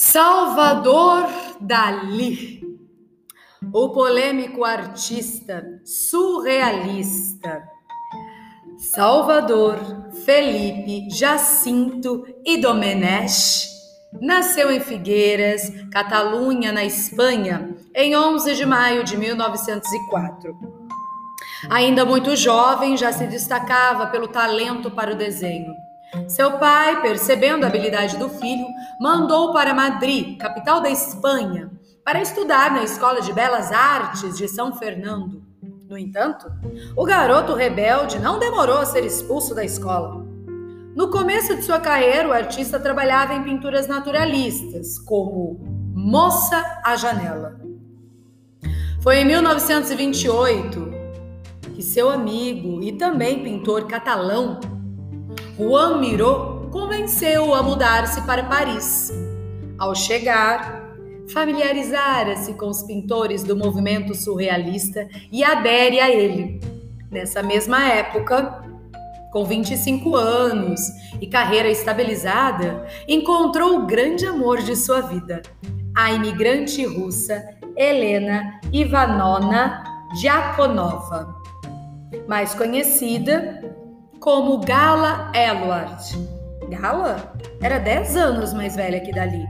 Salvador Dali, o polêmico artista surrealista. Salvador Felipe Jacinto Idomenech nasceu em Figueiras, Catalunha, na Espanha, em 11 de maio de 1904. Ainda muito jovem, já se destacava pelo talento para o desenho. Seu pai, percebendo a habilidade do filho, mandou para Madrid, capital da Espanha, para estudar na Escola de Belas Artes de São Fernando. No entanto, o garoto rebelde não demorou a ser expulso da escola. No começo de sua carreira, o artista trabalhava em pinturas naturalistas, como Moça à Janela. Foi em 1928 que seu amigo e também pintor catalão Juan Miró convenceu-o a mudar-se para Paris. Ao chegar, familiarizara-se com os pintores do movimento surrealista e adere a ele. Nessa mesma época, com 25 anos e carreira estabilizada, encontrou o grande amor de sua vida, a imigrante russa Helena Ivanona Diakonova, mais conhecida como Gala Elward. Gala era 10 anos mais velha que Dali,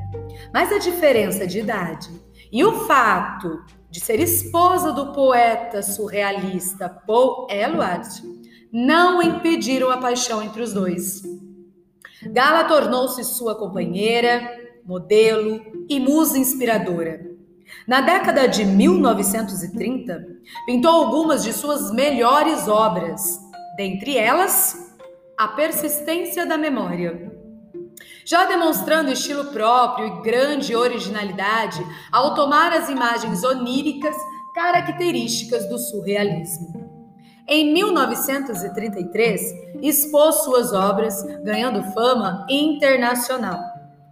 mas a diferença de idade e o fato de ser esposa do poeta surrealista Paul Eluard não impediram a paixão entre os dois. Gala tornou-se sua companheira, modelo e musa inspiradora. Na década de 1930, pintou algumas de suas melhores obras, dentre elas, a persistência da memória. Já demonstrando estilo próprio e grande originalidade ao tomar as imagens oníricas características do surrealismo. Em 1933, expôs suas obras, ganhando fama internacional.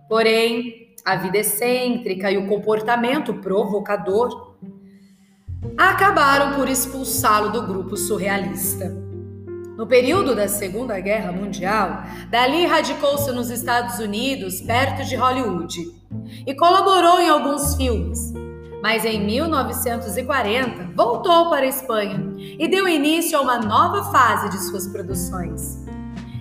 Porém, a vida excêntrica e o comportamento provocador acabaram por expulsá-lo do grupo surrealista. No período da Segunda Guerra Mundial, Dali radicou-se nos Estados Unidos, perto de Hollywood, e colaborou em alguns filmes. Mas em 1940 voltou para a Espanha e deu início a uma nova fase de suas produções.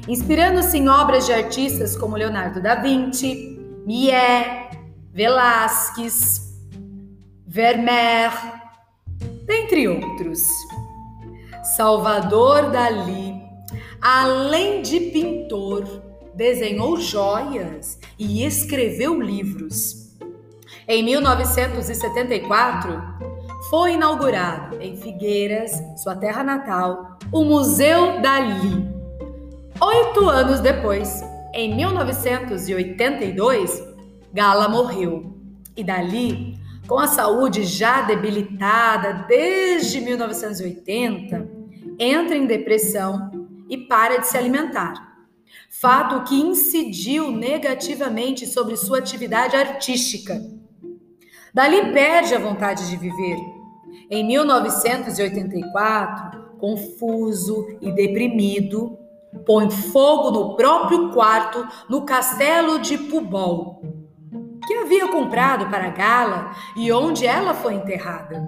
Inspirando-se em obras de artistas como Leonardo da Vinci, Millet, Velázquez, Vermeer, dentre outros. Salvador Dali, além de pintor, desenhou joias e escreveu livros. Em 1974, foi inaugurado em Figueiras, sua terra natal, o Museu Dali. Oito anos depois, em 1982, Gala morreu e Dali, com a saúde já debilitada desde 1980, entra em depressão e para de se alimentar. Fato que incidiu negativamente sobre sua atividade artística. Dali perde a vontade de viver. Em 1984, confuso e deprimido, põe fogo no próprio quarto no castelo de Pubol, que havia comprado para Gala e onde ela foi enterrada.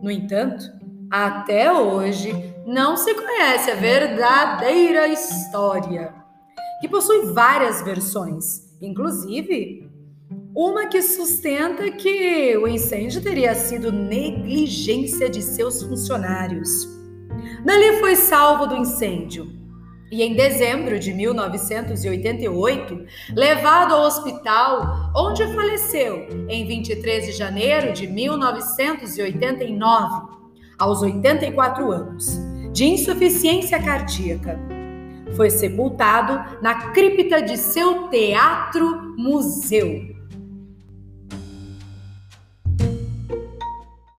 No entanto, até hoje, não se conhece a verdadeira história, que possui várias versões, inclusive uma que sustenta que o incêndio teria sido negligência de seus funcionários. Dali foi salvo do incêndio e, em dezembro de 1988, levado ao hospital, onde faleceu em 23 de janeiro de 1989 aos 84 anos, de insuficiência cardíaca. Foi sepultado na cripta de seu teatro-museu.